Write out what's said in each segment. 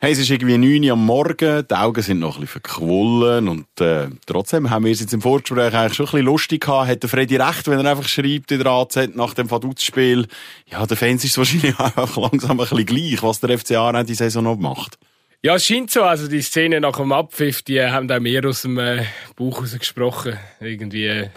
Hey, es ist irgendwie 9 Uhr am Morgen, die Augen sind noch ein bisschen verquollen und äh, trotzdem haben wir es jetzt im Vorgespräch eigentlich schon ein bisschen lustig gehabt. Hat der Freddy recht, wenn er einfach schreibt in der AZ nach dem Vaduz-Spiel, ja, der Fans ist wahrscheinlich einfach langsam ein bisschen gleich, was der FCA die Saison noch macht. Ja, es scheint so. Also die Szene nach dem Abpfiff, die haben auch mehr aus dem äh, Bauch gesprochen. Irgendwie äh,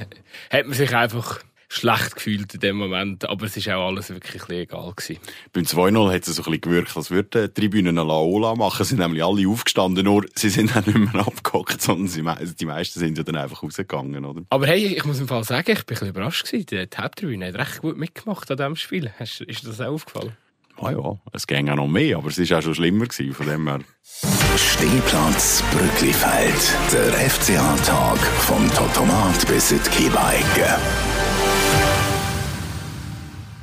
hat man sich einfach schlecht gefühlt in dem Moment. Aber es war auch alles wirklich ein egal gewesen. Beim 2-0 hat es so ein bisschen gewirkt, als würden die Tribünen Laola machen. Sie sind nämlich alle aufgestanden, nur sie sind dann nicht mehr abgehockt, sondern sie, die meisten sind ja dann einfach rausgegangen, oder? Aber hey, ich muss im Fall sagen, ich bin ein bisschen überrascht gewesen. Die Haupttribüne hat recht gut mitgemacht an diesem Spiel. Ist dir das auch aufgefallen? Ah ja, es ging auch noch mehr, aber es war auch schon schlimmer gewesen, von dem her. Stehplatz Brücklifeld. Der FCA-Tag vom Totomat bis in die Kiebeige.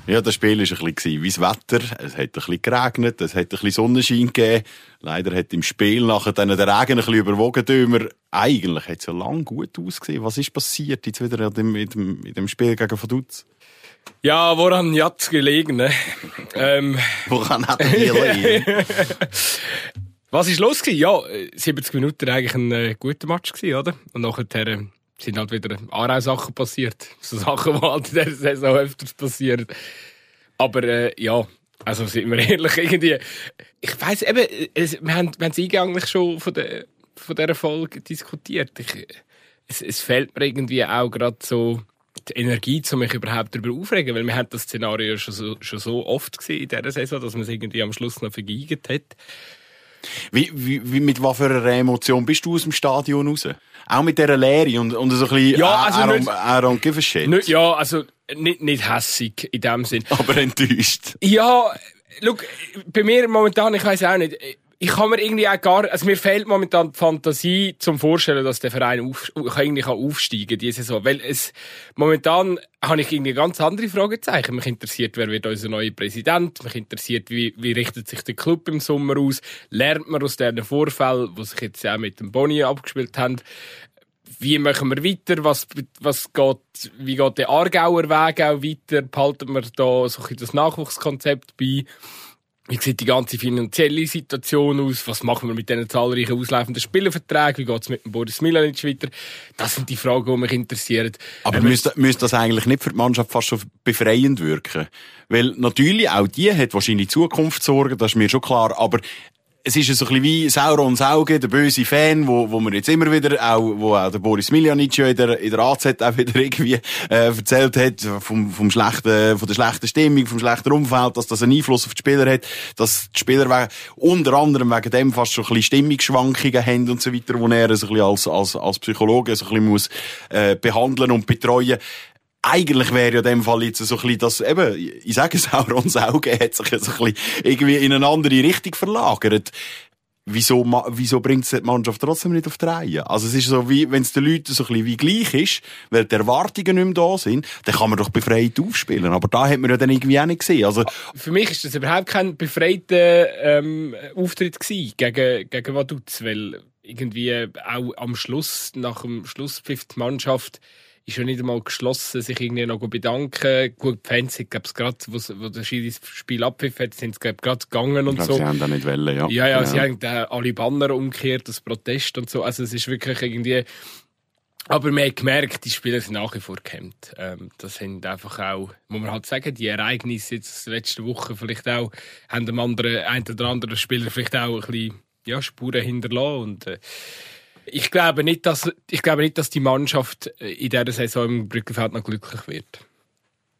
Ja, das Spiel war ein bisschen wie das Wetter. Es hat ein bisschen geregnet, es hat ein bisschen Sonnenschein gegeben. Leider hat im Spiel nachher dann der Regen ein bisschen überwogen. Dömer. Eigentlich hat es ja lang gut ausgesehen. Was ist passiert jetzt wieder in dem, in dem, in dem Spiel gegen Vaduz? Ja, woran hat es gelegen? Ne? ähm. Woran hat es gelegen? Was ist los gewesen? Ja, 70 Minuten eigentlich ein äh, guter Match gewesen, oder? Und nachher äh, sind halt wieder Aarau-Sachen passiert. So Sachen, die halt in dieser Saison öfters passieren. Aber äh, ja, also sind wir ehrlich, irgendwie, ich weiss eben, es, wir haben es eingangs schon von, der, von dieser Folge diskutiert. Ich, es, es fehlt mir irgendwie auch gerade so die Energie, um mich überhaupt darüber aufregen, weil wir haben das Szenario schon so, schon so oft gesehen in dieser Saison, dass man es irgendwie am Schluss noch vergeigt hat. Wie, wie, mit was für einer Emotion bist du aus dem Stadion raus? Auch mit dieser Leere und, und so ein bisschen, ja, also I, nicht, I don't give a shit. Nicht, ja, also nicht, nicht hässig in dem Sinn. Aber enttäuscht. Ja, look, bei mir momentan, ich weiß auch nicht, ich kann mir irgendwie auch gar, also mir fehlt momentan die Fantasie zum Vorstellen, dass der Verein auf, irgendwie kann aufsteigen diese Saison. Weil es, momentan habe ich irgendwie ganz andere Fragezeichen. Mich interessiert, wer wird unser neuer Präsident? Mich interessiert, wie, wie richtet sich der Club im Sommer aus? Lernt man aus diesen Vorfällen, die sich jetzt auch mit dem Boni abgespielt haben? Wie machen wir weiter? Was, was geht, wie geht der Aargauer Weg auch weiter? Behalten wir da so ein das Nachwuchskonzept bei? Wie sieht die ganze finanzielle Situation aus? Was machen wir mit diesen zahlreichen auslaufenden Spielerverträgen? Wie geht es mit dem Boris Milanic weiter? Das sind die Fragen, die mich interessieren. Aber ähm, müsste, müsste das eigentlich nicht für die Mannschaft fast schon befreiend wirken? Weil natürlich auch die hat wahrscheinlich Zukunftssorgen, das ist mir schon klar. Aber es ist so ein bisschen wie Sauron Sauge, der böse Fan, wo, wo man jetzt immer wieder auch, wo auch der Boris Miljanic ja in der, in der AZ auch wieder irgendwie, äh, erzählt hat, vom, vom schlechten, von der schlechten Stimmung, vom schlechten Umfeld, dass das einen Einfluss auf die Spieler hat, dass die Spieler wegen, unter anderem wegen dem fast schon ein bisschen Stimmungsschwankungen haben und so weiter, wo er so ein als, als, als Psychologe so ein muss, äh, behandeln und betreuen eigentlich wäre ja in dem Fall jetzt so ein bisschen das, eben, ich sage es auch, Ron Sauge hat sich so ein bisschen irgendwie in eine andere Richtung verlagert. Wieso, wieso bringt es die Mannschaft trotzdem nicht auf die Reihe? Also es ist so wie, wenn es den Leuten so ein bisschen wie gleich ist, weil die Erwartungen nicht mehr da sind, dann kann man doch befreit aufspielen. Aber da hat man ja dann irgendwie auch nicht gesehen. Also, Für mich ist das überhaupt kein befreiter ähm, Auftritt gewesen gegen, gegen Vaduz, weil irgendwie auch am Schluss, nach dem Schlusspfiff die Mannschaft ist ja nicht einmal geschlossen, sich irgendwie noch bedanken. Gut, die Fans sind, glaube gerade, wo, wo der Schiri das Spiel abpfiff hat, sind sie, gerade gegangen und ich glaub, so. sie haben da nicht wollen, ja. Ja, ja, ja. sie haben alle Banner umgekehrt, das Protest und so. Also es ist wirklich irgendwie, aber man hat gemerkt, die Spieler sind nach wie vor gehemmt. Ähm, das sind einfach auch, muss man halt sagen, die Ereignisse jetzt letzte Woche vielleicht auch, haben dem anderen, ein oder anderen Spieler vielleicht auch ein bisschen, ja, Spuren hinterlassen und, äh, ich glaube nicht, dass, ich glaube nicht, dass die Mannschaft äh, in dieser Saison im Brückenfeld noch glücklich wird.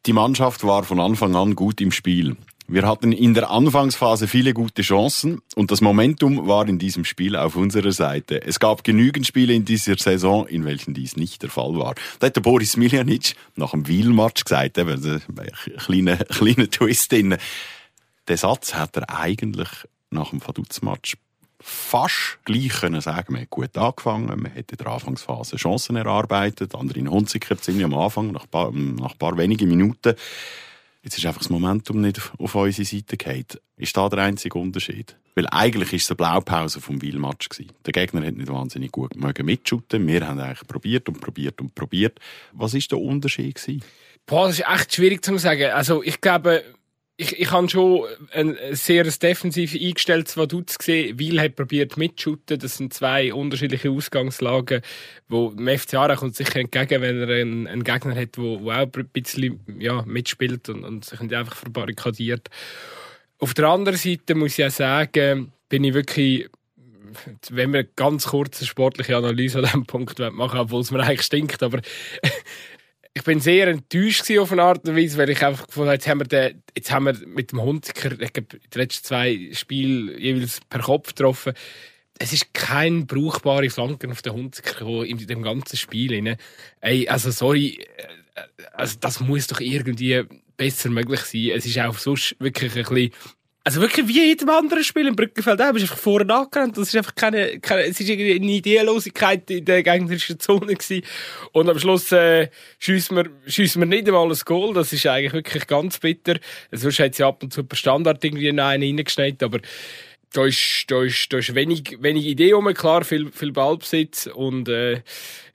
Die Mannschaft war von Anfang an gut im Spiel. Wir hatten in der Anfangsphase viele gute Chancen und das Momentum war in diesem Spiel auf unserer Seite. Es gab genügend Spiele in dieser Saison, in welchen dies nicht der Fall war. Da hat der Boris Miljanic nach dem Wiel-Match gesagt, eben, ein kleiner, kleiner Twist drin. Den Satz hat er eigentlich nach dem Vaduz-Match fast gleich können sagen, man hat gut angefangen, man hat in der Anfangsphase Chancen erarbeitet, andere in Hunziker ziemlich am Anfang, nach ein paar, nach paar wenigen Minuten. Jetzt ist einfach das Momentum nicht auf unsere Seite gefallen. Ist da der einzige Unterschied? Weil eigentlich ist es eine Blaupause vom Wiel-Match Der Gegner hat nicht wahnsinnig gut mögen mitschuten. Wir haben eigentlich probiert und probiert und probiert. Was ist der Unterschied? Boah, das ist echt schwierig zu sagen. Also, ich glaube, ich, ich habe schon ein sehr defensiv eingestelltes Vaduz gesehen. Weil hat probiert mitzuschuten. Das sind zwei unterschiedliche Ausgangslagen, wo dem FC Aarau kommt sicher entgegen, wenn er einen, einen Gegner hat, wo auch ein bisschen ja, mitspielt und, und sich nicht einfach verbarrikadiert. Auf der anderen Seite muss ich auch sagen, bin ich wirklich wenn wir ganz kurz eine sportliche Analyse an diesem Punkt machen, obwohl es mir eigentlich stinkt, aber ich bin sehr enttäuscht auf eine Art und Weise, weil ich einfach gefunden habe, jetzt haben wir, den, jetzt haben wir mit dem Hunziker die letzten zwei Spiele jeweils per Kopf getroffen. Es ist kein brauchbare Flanken auf den Hunziker in dem ganzen Spiel. Ey, also sorry, äh, also das muss doch irgendwie besser möglich sein. Es ist auch sonst wirklich ein bisschen also wirklich wie jedem anderen Spiel im Brückenfeld auch. Bist einfach vorne angerannt. Das ist einfach keine, keine, es ist irgendwie eine Ideenlosigkeit in der gegnerischen Zone gewesen. Und am Schluss, äh, schiessen wir, schiessen wir nicht einmal ein Goal. Das ist eigentlich wirklich ganz bitter. Sonst hat sie ab und zu per Standard irgendwie einen reingeschneit, aber da ist, da ist, da ist wenig, wenig Idee rum, klar, viel, viel Ballbesitz und, äh,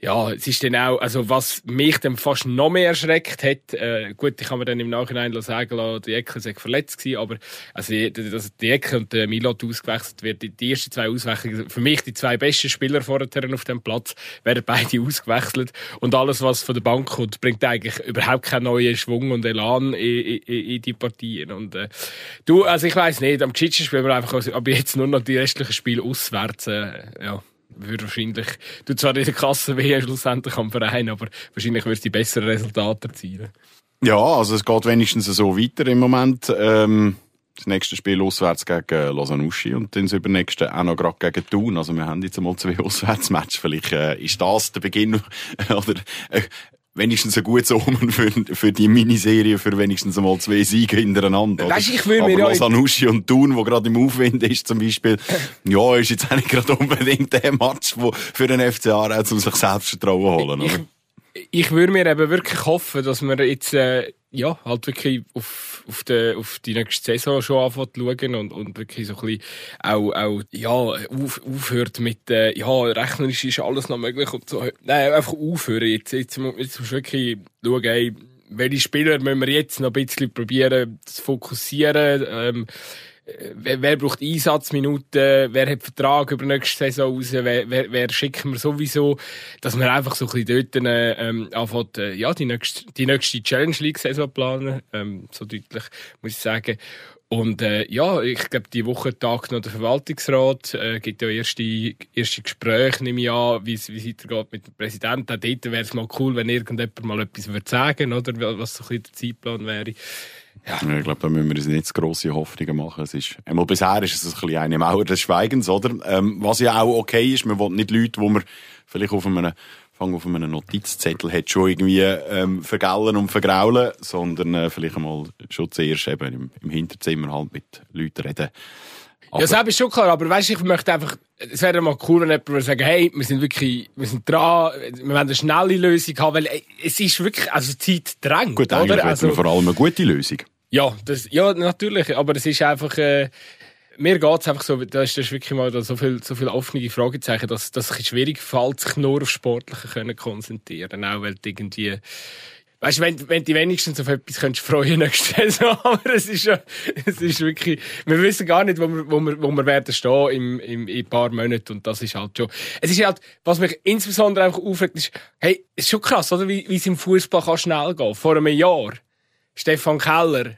ja, es ist dann auch, also was mich dann fast noch mehr erschreckt hat, äh, gut, ich kann mir dann im Nachhinein sagen lassen, die Ecke sei verletzt gewesen, aber, also, dass die Ecke und der Milot ausgewechselt wird, die, die ersten zwei Auswechslungen, für mich die zwei besten Spieler vorher auf dem Platz, werden beide ausgewechselt und alles, was von der Bank kommt, bringt eigentlich überhaupt keinen neuen Schwung und Elan in, in, in die Partien und, äh, du, also ich weiß nicht, am Tschitschen spielen wir einfach, aber jetzt nur noch die restlichen Spiele auswärts, äh, ja würde wahrscheinlich, du zwar in der Kasse weh schlussendlich am Verein, aber wahrscheinlich wirst du bessere Resultate erzielen. Ja, also es geht wenigstens so weiter im Moment. Ähm, das nächste Spiel auswärts gegen Lausanne-Uschi und dann das übernächste auch noch gerade gegen Thun. Also wir haben jetzt einmal zwei Auswärtsmatches. Vielleicht äh, ist das der Beginn oder äh, wenigstens ein gutes Omen für, für die Miniserie, für wenigstens einmal zwei Siege hintereinander. Weißt, ich will mir Aber Lausanne und Thun, wo gerade im Aufwind ist zum Beispiel, ja, ist jetzt auch nicht gerade unbedingt der Match, wo für den FCA auch um sich Selbstvertrauen holen. Ich, ich, ich würde mir eben wirklich hoffen, dass wir jetzt äh, ja, halt wirklich auf, auf, die, auf die nächste Saison schon anfangen zu schauen und, und wirklich so ein bisschen auch, auch ja, auf, aufhört mit, äh, ja, rechnerisch ist alles noch möglich und so. Nein, einfach aufhören. Jetzt, jetzt, jetzt musst du wirklich schauen, ey, welche Spieler müssen wir jetzt noch ein bisschen probieren zu fokussieren. Ähm, wer, wer braucht Einsatzminuten, wer hat Vertrag über nächste Saison raus, wer, wer, wer schicken wir sowieso, dass wir einfach so ein bisschen dort ähm, anfängt, äh, ja, die nächste, die nächste Challenge League Saison planen, ähm, so deutlich, muss ich sagen. Und äh, ja, ich glaube, die Woche tagt noch der Verwaltungsrat, äh, gibt ja erste, erste Gespräche, nehme ich an, wie es weitergeht mit dem Präsidenten. Auch dort wäre es mal cool, wenn irgendjemand mal etwas würde sagen oder was so ein bisschen der Zeitplan wäre. Ja. Ich glaube, da müssen wir uns nicht zu grosse Hoffnungen machen. Es ist, einmal bisher ist es ein bisschen eine Mauer des Schweigens, oder? Ähm, was ja auch okay ist, man will nicht Leute, wo man vielleicht auf einem, fang auf einem Notizzettel hat, schon irgendwie, ähm, vergällen und vergraulen, sondern, äh, vielleicht einmal schon zuerst eben im, im Hinterzimmer halt mit Leuten reden. Aber ja, das ist schon klar, aber weißt, ich möchte einfach, es wäre mal cool, wenn jemand würde sagen, hey, wir sind wirklich, wir sind dran, wir wollen eine schnelle Lösung haben, weil es ist wirklich, also Zeit drängt, Gut, oder? Also, vor allem eine gute Lösung. Ja, das, ja, natürlich. Aber es ist einfach, äh, mir geht's einfach so, das ist wirklich mal so viel, so viel offene Fragezeichen, dass, dass es schwierig fällt, sich nur auf Sportliche können konzentrieren. Auch weil irgendwie, Weißt wenn, wenn du wenigstens auf etwas könntest freuen nächste aber es ist es ist wirklich, wir wissen gar nicht, wo wir, wo wir, wo wir werden stehen im, im, in ein paar Monaten und das ist halt schon, es ist halt, was mich insbesondere einfach aufregt, ist, hey, es ist schon krass, oder, wie, wie es im Fußball kann schnell gehen. Vor einem Jahr, Stefan Keller,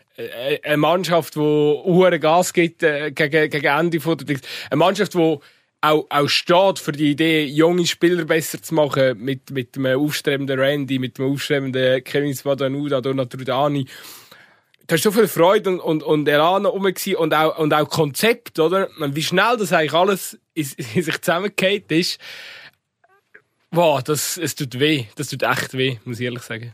eine Mannschaft, die hohe Gas gibt äh, gegen, gegen Ende von der Eine Mannschaft, die auch, auch steht für die Idee, junge Spieler besser zu machen, mit, mit einem aufstrebenden Randy, mit einem aufstrebenden Kevin Svadanuda, Donatrudani. Da ist so viel Freude und, und, und Elan rum und auch, und auch Konzept, oder? Wie schnell das eigentlich alles in, in sich zusammengeht ist. Wow, das, es tut weh. Das tut echt weh, muss ich ehrlich sagen.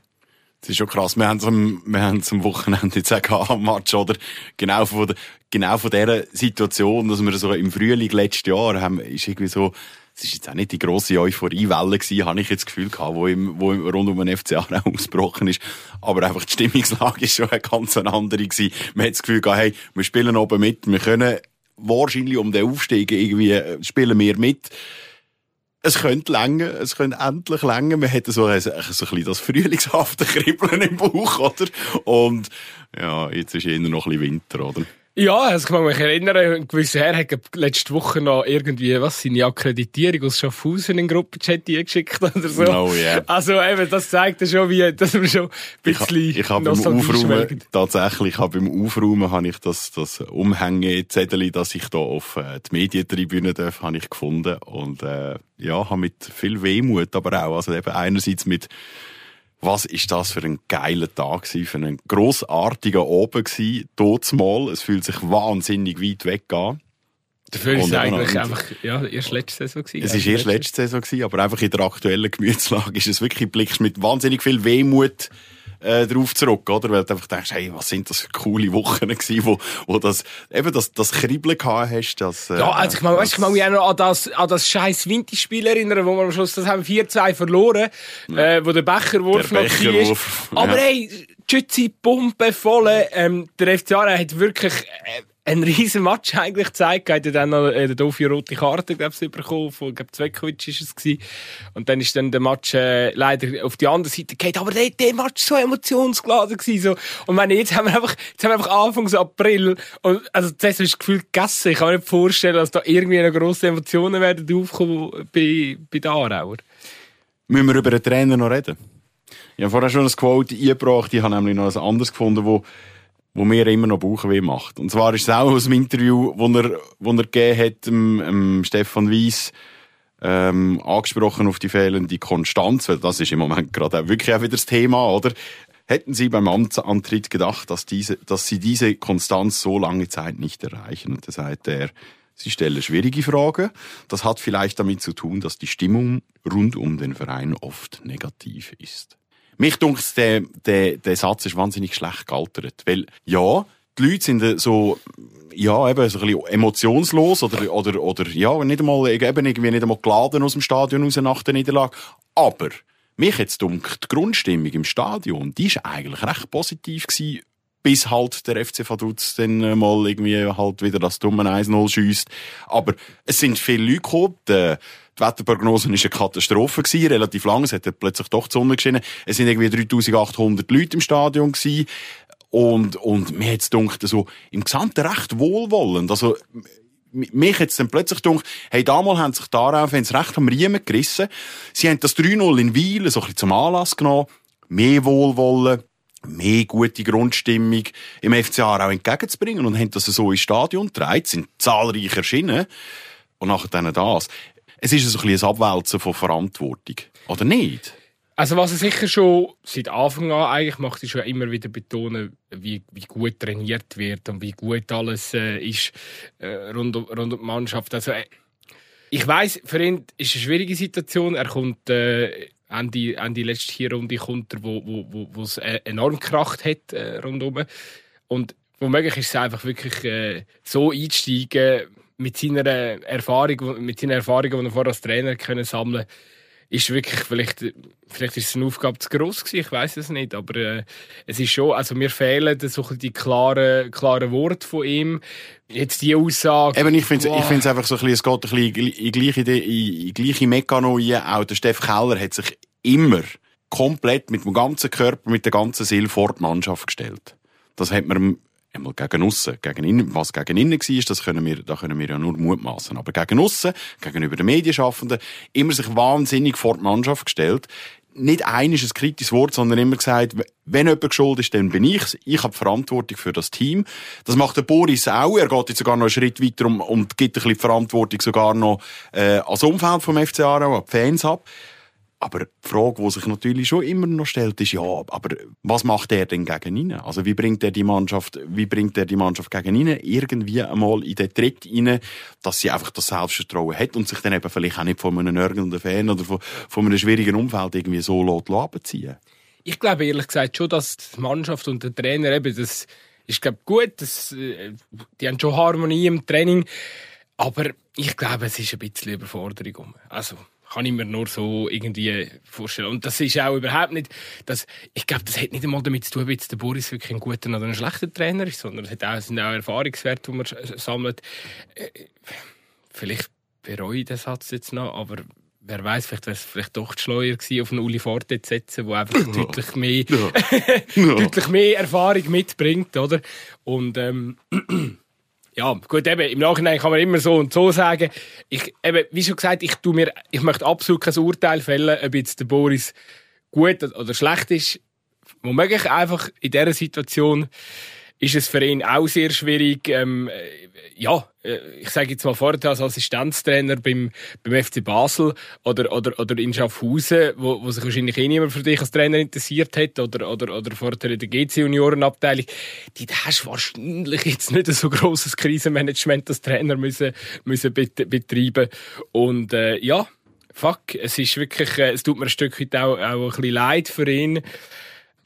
Das ist schon krass. Wir haben zum, wir haben zum Wochenende jetzt auch am Match, oder? Genau von, der, genau von dieser Situation, dass wir so im Frühling letztes Jahr haben, ist irgendwie so, es ist jetzt auch nicht die grosse Euphoriewelle gewesen, habe ich jetzt das Gefühl gehabt, wo, im, wo rund um den FCA ausgebrochen ist. Aber einfach die Stimmungslage ist schon eine ganz andere gewesen. Man hat das Gefühl gehabt, hey, wir spielen oben mit, wir können wahrscheinlich um den Aufstieg irgendwie, äh, spielen wir mit es könnte länger, es könnte endlich länger. Man hätte so so ein bisschen das frühlingshafte Kribbeln im Bauch, oder? Und, ja, jetzt ist eher noch ein bisschen Winter, oder? Ja, also ich kann mich erinnern, ein gewisser Herr hat letzte Woche noch irgendwie, was, seine Akkreditierung aus Schaffhausen in den Gruppenchat geschickt oder so. Oh, yeah. Also eben, das zeigt ja schon, wie, dass wir schon ein bisschen Ich, ich habe beim Aufräumen, tatsächlich, ich habe beim Aufräumen habe ich das, das Umhängezettel, dass ich da auf äh, die Medientribüne darf, habe ich gefunden und, äh, ja, habe mit viel Wehmut, aber auch, also eben einerseits mit, was ist das für ein geiler Tag gewesen, für einen grossartigen Abend gewesen, mal. Es fühlt sich wahnsinnig weit weg an. Dafür ist es eigentlich einfach, ja, erst letzte Saison gewesen. Es ist erst letzte Saison gewesen, aber einfach in der aktuellen Gemütslage ist es wirklich, blickst mit wahnsinnig viel Wehmut äh, drauf zurück, oder? Weil du einfach denkst, hey, was sind das für coole Wochen gewesen, wo, wo das, eben das, das Kribbeln gehabt hast, das, äh, Ja, also ich meine, weißt, ich kann mich auch noch an das, an das scheiß Winterspiel erinnern, wo wir am Schluss, das haben 4-2 verloren, ja. äh, wo der Becherwurf der noch Becherwurf, war. Aber ja. hey, Schütze, Pumpe voll, ähm, der FC Aarau hat wirklich, äh, ein riesen Match eigentlich gezeigt. Er hat dann noch eine doofe rote Karte, glaube ich, bekommen. Von, glaube Zvekovic ist es. Und dann ist dann der Match, äh, leider auf die andere Seite gegangen. Aber der, der Match so emotionsgeladen gewesen, so. Und meine, jetzt haben wir einfach, jetzt haben wir einfach Anfangs April. Und, also, das ist gefühlt gegessen. Ich kann mir nicht vorstellen, dass da irgendwie noch grosse Emotionen werden aufkommen bei, bei den Aarauer. Müssen wir über den Trainer noch reden? Ich habe vorher schon ein Quote eingebracht. Ich habe nämlich noch ein anderes gefunden, wo wo mir immer noch Bauchweh macht. Und zwar ist es auch aus dem Interview, wo er, wo er gegeben hat, ähm, ähm, Stefan Weiss, ähm, angesprochen auf die fehlende Konstanz, weil das ist im Moment gerade auch wirklich auch wieder das Thema, oder? Hätten Sie beim Amtsantritt gedacht, dass, diese, dass Sie diese Konstanz so lange Zeit nicht erreichen? Und da sagt er, Sie stellen schwierige Fragen. Das hat vielleicht damit zu tun, dass die Stimmung rund um den Verein oft negativ ist. Mich dunkt, der, der, der Satz ist wahnsinnig schlecht gealtert. Weil, ja, die Leute sind so, ja, eben so ein bisschen emotionslos oder, oder, oder, ja, nicht einmal, eben irgendwie nicht einmal geladen aus dem Stadion raus nach der Niederlage. Aber, mich jetzt dunkt, die Grundstimmung im Stadion, die ist eigentlich recht positiv gewesen, bis halt der FC Vaduz dann mal irgendwie halt wieder das dumme 1-0 schiesst. Aber es sind viele Leute gekommen, die, Wetterprognose war eine Katastrophe, gewesen, relativ lang. Es hat plötzlich doch die Sonne geschienen. Es sind irgendwie 3800 Leute im Stadion gewesen. Und, und mir hat's gedacht, so, im Gesamten recht wohlwollend. Also, mich jetzt dann plötzlich gedacht, hey, damals haben sich darauf, haben sie recht am Riemen gerissen. Sie haben das 3-0 in Wiel so ein bisschen zum Anlass genommen. Mehr Wohlwollen mehr gute Grundstimmung im FCA auch entgegenzubringen und haben das so ins Stadion getragen, sind zahlreich erschienen und nachher dann das. Es ist ein bisschen ein Abwälzen von Verantwortung, oder nicht? Also was er sicher schon seit Anfang an eigentlich macht, ist schon immer wieder betonen, wie, wie gut trainiert wird und wie gut alles äh, ist äh, rund, um, rund um die Mannschaft. Also äh, ich weiß, für ihn ist eine schwierige Situation. Er kommt äh, Ende, Ende letzte hier Runde kommt er, wo, wo, wo, wo es enorm kracht hat äh, rundum. Und womöglich ist es einfach wirklich äh, so einsteigen mit seiner Erfahrung, mit seinen Erfahrungen, die er vorher als Trainer können sammeln ist wirklich vielleicht vielleicht ist es eine Aufgabe zu groß gewesen, ich weiß es nicht, aber äh, es ist schon, also mir fehlen so die klaren klaren Worte von ihm. Jetzt die Aussage. Eben, ich finde ich finde einfach so ein bisschen, es geht ein bisschen in gleiche in, in gleiche Mekano Auch der Steff Keller hat sich immer komplett mit dem ganzen Körper, mit der ganzen Seele vor die Mannschaft gestellt. Das hat man einmal gegen aussen, gegen innen, was gegen innen war, das können wir, da können wir ja nur mutmaßen. Aber gegen aussen, gegenüber den Medienschaffenden, immer sich wahnsinnig vor die Mannschaft gestellt. Nicht ein ist ein kritisches Wort, sondern immer gesagt, wenn jemand schuld ist, dann bin ich Ich habe Verantwortung für das Team. Das macht der Boris auch. Er geht jetzt sogar noch einen Schritt weiter und, und gibt ein bisschen Verantwortung sogar noch äh, als Umfeld vom FC Aarau, an die Fans ab. Aber die Frage, die sich natürlich schon immer noch stellt, ist ja, aber was macht er denn gegen ihn? Also wie bringt er die Mannschaft, wie bringt er die Mannschaft gegen ihn irgendwie einmal in den Tritt rein, dass sie einfach das Selbstvertrauen hat und sich dann eben vielleicht auch nicht von einem nörgelnden Fan oder von, von einem schwierigen Umfeld irgendwie so abziehen Ich glaube ehrlich gesagt schon, dass die Mannschaft und der Trainer eben, das ist glaube gut, das, äh, die haben schon Harmonie im Training, aber ich glaube, es ist ein bisschen Überforderung. Also, kann ich mir nur so irgendwie vorstellen. Und das ist auch überhaupt nicht, das, ich glaube, das hat nicht einmal damit zu tun, ob jetzt der Boris wirklich ein guter oder ein schlechter Trainer ist, sondern es hat auch, sind auch Erfahrungswerte, die man sammelt. Äh, vielleicht bereue ich den Satz jetzt noch, aber wer weiß, vielleicht wäre es vielleicht doch schleuer gewesen, auf einen Uli Forte zu setzen, der einfach Ja. deutlich mehr, Ja. deutlich mehr Erfahrung mitbringt, oder? Und, ähm, ja, gut, eben, im Nachhinein kann man immer so und so sagen. Ich, eben, wie schon gesagt, ich tu mir, ich möchte absolut kein Urteil fällen, ob jetzt der Boris gut oder schlecht ist. Womöglich einfach in dieser Situation ist es für ihn auch sehr schwierig, ähm, äh, ja, äh, ich sage jetzt mal vorher als Assistenztrainer beim, beim FC Basel oder, oder, oder in Schaffhausen, wo, wo sich wahrscheinlich eh niemand für dich als Trainer interessiert hat oder, oder, oder vorher in der GC-Juniorenabteilung, die hast wahrscheinlich jetzt nicht so grosses Krisenmanagement als Trainer müssen, müssen bet betreiben und äh, ja, fuck, es ist wirklich, äh, es tut mir ein Stück weit auch, auch ein bisschen leid für ihn.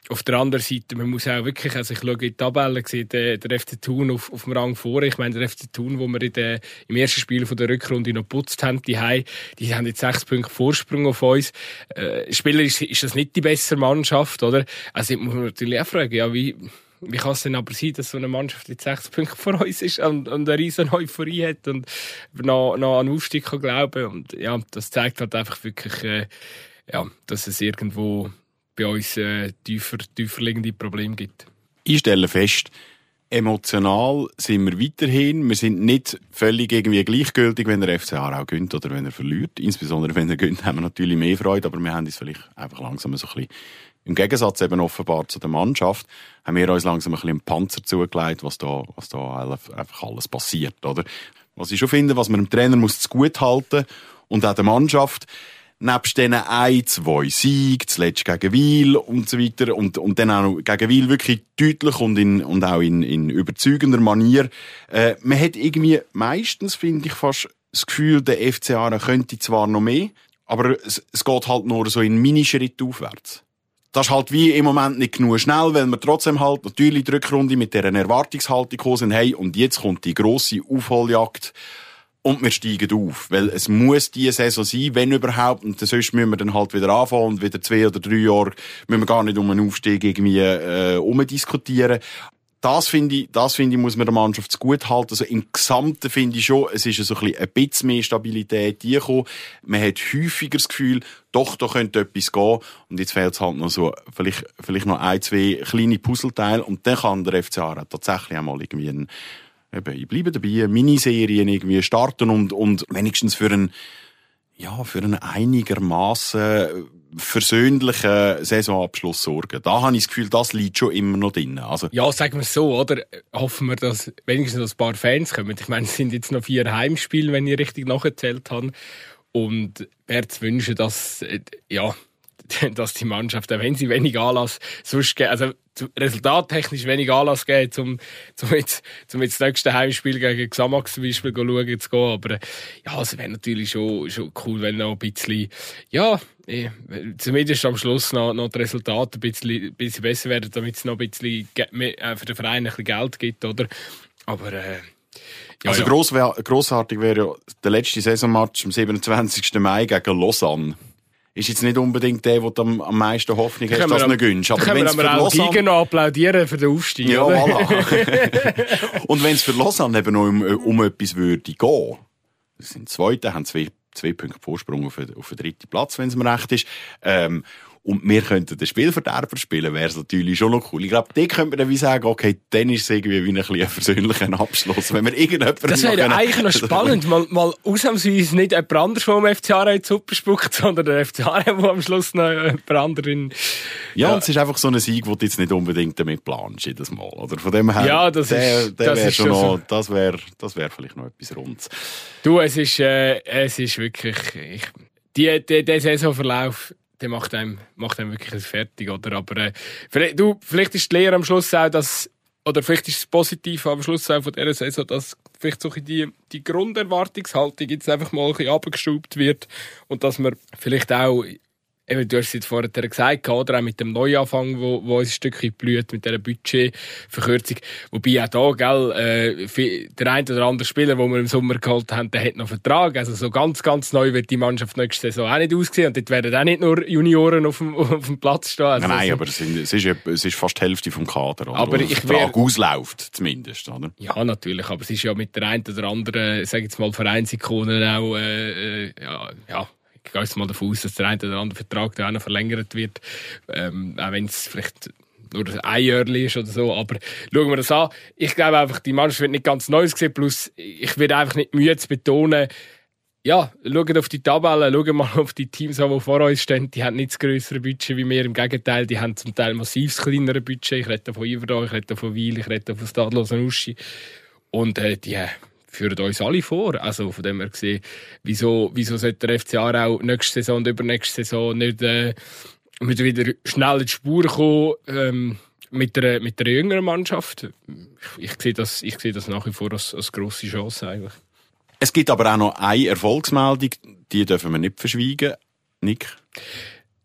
Auf der anderen Seite, man muss auch wirklich, also ich schaue in die Tabelle, sehe der, der FC Thun auf, auf dem Rang vor. Ich meine, der FC Thun, wo wir in der, im ersten Spiel von der Rückrunde noch putzt haben, die, Hei, die haben jetzt sechs Punkte Vorsprung auf uns. Äh, spielerisch ist das nicht die bessere Mannschaft, oder? Also ich muss man natürlich auch fragen, ja, wie, wie kann es denn aber sein, dass so eine Mannschaft jetzt sechs Punkte vor uns ist und, und eine riesen Euphorie hat und noch, noch an den Aufstieg kann glauben Und ja, das zeigt halt einfach wirklich, äh, ja, dass es irgendwo bei uns äh, tiefer, tiefer liegende Probleme gibt. Ich stelle fest, emotional sind wir weiterhin. Wir sind nicht völlig irgendwie gleichgültig, wenn der FC Aarau gönnt oder wenn er verliert. Insbesondere wenn er gönnt, haben wir natürlich mehr Freude, aber wir haben uns vielleicht einfach langsam so ein bisschen im Gegensatz eben offenbar zu der Mannschaft, haben wir uns langsam ein bisschen einen Panzer zugelegt, was da, was da einfach alles passiert, oder? Was ich schon finde, was man dem Trainer muss zu gut halten und auch der Mannschaft, nebst diesen ein, zwei Siegen, zuletzt gegen Wiel und so weiter, und, und dann auch gegen Wiel wirklich deutlich und, in, und auch in, in überzeugender Manier, äh, man hat irgendwie meistens, finde ich, fast das Gefühl, der FCA könnte zwar noch mehr, aber es, es geht halt nur so in Minischritt aufwärts. Das ist halt wie im Moment nicht genug schnell, weil wir trotzdem halt natürlich die Rückrunde mit dieser Erwartungshaltung sind, hey, und jetzt kommt die grosse Aufholjagd und wir steigen auf. Weil es muss diese Saison sein, wenn überhaupt, und sonst müssen wir dann halt wieder anfangen und wieder zwei oder drei Jahre müssen wir gar nicht um einen Aufstieg irgendwie äh, umdiskutieren. Das finde ich, das finde ich, muss man der Mannschaft zu gut halten. Also im Gesamten finde ich schon, es ist so ein bisschen, mehr Stabilität gekommen. Man hat häufiger das Gefühl, doch, da könnte etwas gehen. Und jetzt fehlt es halt noch so, vielleicht, vielleicht noch ein, zwei kleine Puzzleteile. Und dann kann der FCA tatsächlich einmal irgendwie ein, eben, ich bleibe dabei, Miniserien irgendwie starten und, und wenigstens für einen, ja, für einen einigermaßen versöhnlichen Saisonabschluss sorgen. Da habe ich das Gefühl, das liegt schon immer noch drin. Also, Ja, sagen wir es so, oder? Hoffen wir, dass wenigstens ein paar Fans kommen. Ich meine, es sind jetzt noch vier Heimspiele, wenn ich richtig nachgezählt habe. Und wäre zu wünschen, dass, äh, ja, dass die Mannschaft, auch wenn sie wenig Anlass sonst also resultattechnisch wenig Anlass geben, zum, zum jetzt, zum jetzt das nächste Heimspiel gegen Xamax zum Beispiel schauen zu gehen. Aber, äh, ja, es wäre natürlich schon, schon cool, wenn noch ein bisschen, ja, eh, zumindest am Schluss noch, noch die Resultate ein bisschen, ein bisschen besser werden, damit es noch ein bisschen mehr, äh, für den Verein ein bisschen Geld gibt, oder? Aber, äh, ja, also ja. Gross, grossartig wäre ja der letzte Saisonmatch am 27. Mai gegen Lausanne. Ist jetzt nicht unbedingt der, du am, am meisten Hoffnung hast, dass du ihn gönnst. Aber wenn es für Lausanne... applaudieren für den Aufstieg, Ja, voilà. Und wenn es für Lausanne eben noch um, um etwas würde gehen, das sind Zweite, haben zwei, zwei Punkte Vorsprung auf, den- auf den dritten Platz, wenn es mir recht ist, ähm, und wir könnten den Spielverderber spielen, wäre es natürlich schon noch cool. Ich glaube, die könnte man dann wie sagen, okay, dann ist es irgendwie wie ein, ein versöhnlicher Abschluss. Wenn wir irgendjemanden Das wäre ja noch eigentlich noch spannend, mal, mal ausnahmsweise nicht jemand anderes vom FC Aarau Suppe spuckt, sondern der FC Aarau, der am Schluss noch jemand anderen... Ja, und es ist einfach so ein Sieg, wo du jetzt nicht unbedingt damit planst, jedes Mal. Oder von dem her, Ja, das der, ist- der das wär ist schon noch, so. das wäre, das wäre vielleicht noch etwas Rundes. Du, es ist, äh, es ist wirklich... Ich, die, die, der Saisonverlauf, der macht einem, macht einem wirklich fertig, oder? Aber äh, vielleicht, du, vielleicht ist die Lehre am Schluss auch, dass... Oder vielleicht ist es positiv am Schluss auch von dieser Saison, dass vielleicht so die, die Grunderwartungshaltung jetzt einfach mal ein bisschen abgeschraubt wird und dass man vielleicht auch Eben, du hast es jetzt vorher gesagt, oder? Auch mit dem Neuanfang, wo, wo uns ein Stückchen blüht, mit dieser Budgetverkürzung. Wobei auch da, gell, äh, der ein oder andere Spieler, den wir im Sommer geholt haben, der hat noch Vertrag. Also so ganz, ganz neu wird die Mannschaft nächste Saison auch nicht aussehen. Und dort werden auch nicht nur Junioren auf dem, auf dem Platz stehen. Also Nein, nein, aber es, ist, es ist fast die Hälfte vom Kader, oder? Aber ich Vertrag wär- ausläuft, zumindest, oder? Ja, natürlich, aber es ist ja mit der einen oder anderen, sag jetzt mal, Vereinsikone auch, äh, äh, ja, ja, gehe jetzt mal davon aus, dass der eine oder andere Vertrag auch noch verlängert wird. Ähm, auch wenn es vielleicht nur ein Jahr ist oder so. Aber schauen wir das an. Ich glaube einfach, die Mannschaft wird nicht ganz Neues gesehen. Plus, ich werde einfach nicht müde zu betonen, ja, schaut auf die Tabelle, schaut mal auf die Teams die vor uns stehen. Die haben nicht das größere Budget wie wir. Im Gegenteil, die haben zum Teil massiv kleinere Budget. Ich rede von Iverdon, ich rede von Weil, ich rede von Stadlos Uschi. Und äh, die führen uns alle vor. Also von dem her gesehen, wieso, wieso sollte der FC auch nächste Saison und übernächste Saison nicht äh, wieder schnell in die Spur kommen ähm, mit, der, mit der jüngeren Mannschaft? Ich, ich sehe das, ich sehe das nach wie vor als, als grosse Chance eigentlich. Es gibt aber auch noch eine Erfolgsmeldung, die dürfen wir nicht verschweigen. Nick?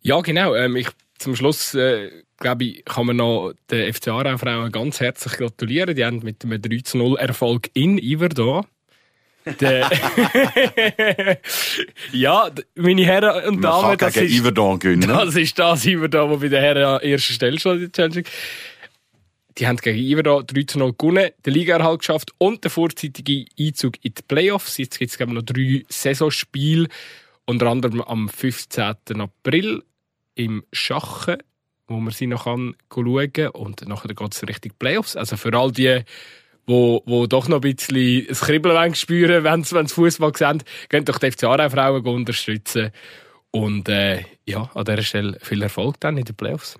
Ja, genau. Ähm, ich, zum Schluss, äh, glaube ich, kann man noch den FC Aarau-Frauen ganz herzlich gratulieren. Die haben mit einem 3 0 Erfolg in Iverdon. ja, meine Herren und Damen, das ist, gewinnen. das ist das Iverdon, das bei den Herren an erster Stelle steht die haben gegen Iverdon 3 zu 0 gewonnen, den Ligaerhalt geschafft und den vorzeitigen Einzug in die Playoffs. Jetzt gibt es noch drei Saisonspiele, unter anderem am 15. April im Schachen, wo man sie noch schauen kann. Und nachher geht es Richtung Playoffs. Also für all die, wo, wo doch noch ein bisschen ein Kribbeln spüren wenn sie Fußball sehen, gehen doch die FC Frauen unterstützen. Und äh, ja, an dieser Stelle viel Erfolg dann in den Playoffs.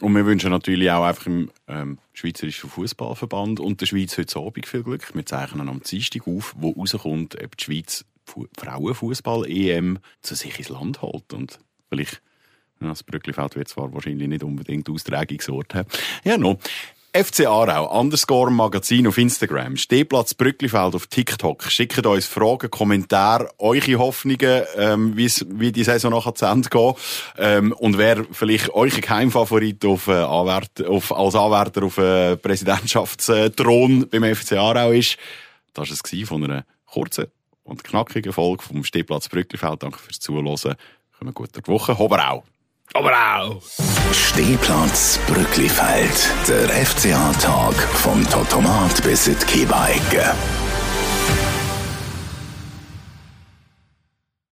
Und wir wünschen natürlich auch einfach im ähm, Schweizerischen Fußballverband und der Schweiz heute Abend viel Glück. Wir zeichnen am Dienstag auf, wo rauskommt, ob die Schweiz Frauenfußball-EM zu sich ins Land holt. Und vielleicht, das Brücklifeld wird zwar wahrscheinlich nicht unbedingt Austragungsort haben. Ja, noch. FC Aarau, underscore Magazin auf Instagram, Stehplatz Brücklifeld auf TikTok. Schickt uns Fragen, Kommentare, eure Hoffnungen, ähm, wie die Saison nachher zu Ende geht. Ähm, und wer vielleicht euer Geheimfavorit auf, äh, Anwärt, auf, als Anwärter auf äh, Präsidentschaftsthron beim FC Aarau ist. Das war es von einer kurzen und knackigen Folge vom Stehplatz Brücklifeld. Danke fürs Zuhören. Kommen gut durch die Woche. Hober auch! Aber auch. Stehplatz Brücklifeld. Der FCA-Tag vom Totomat bis in die.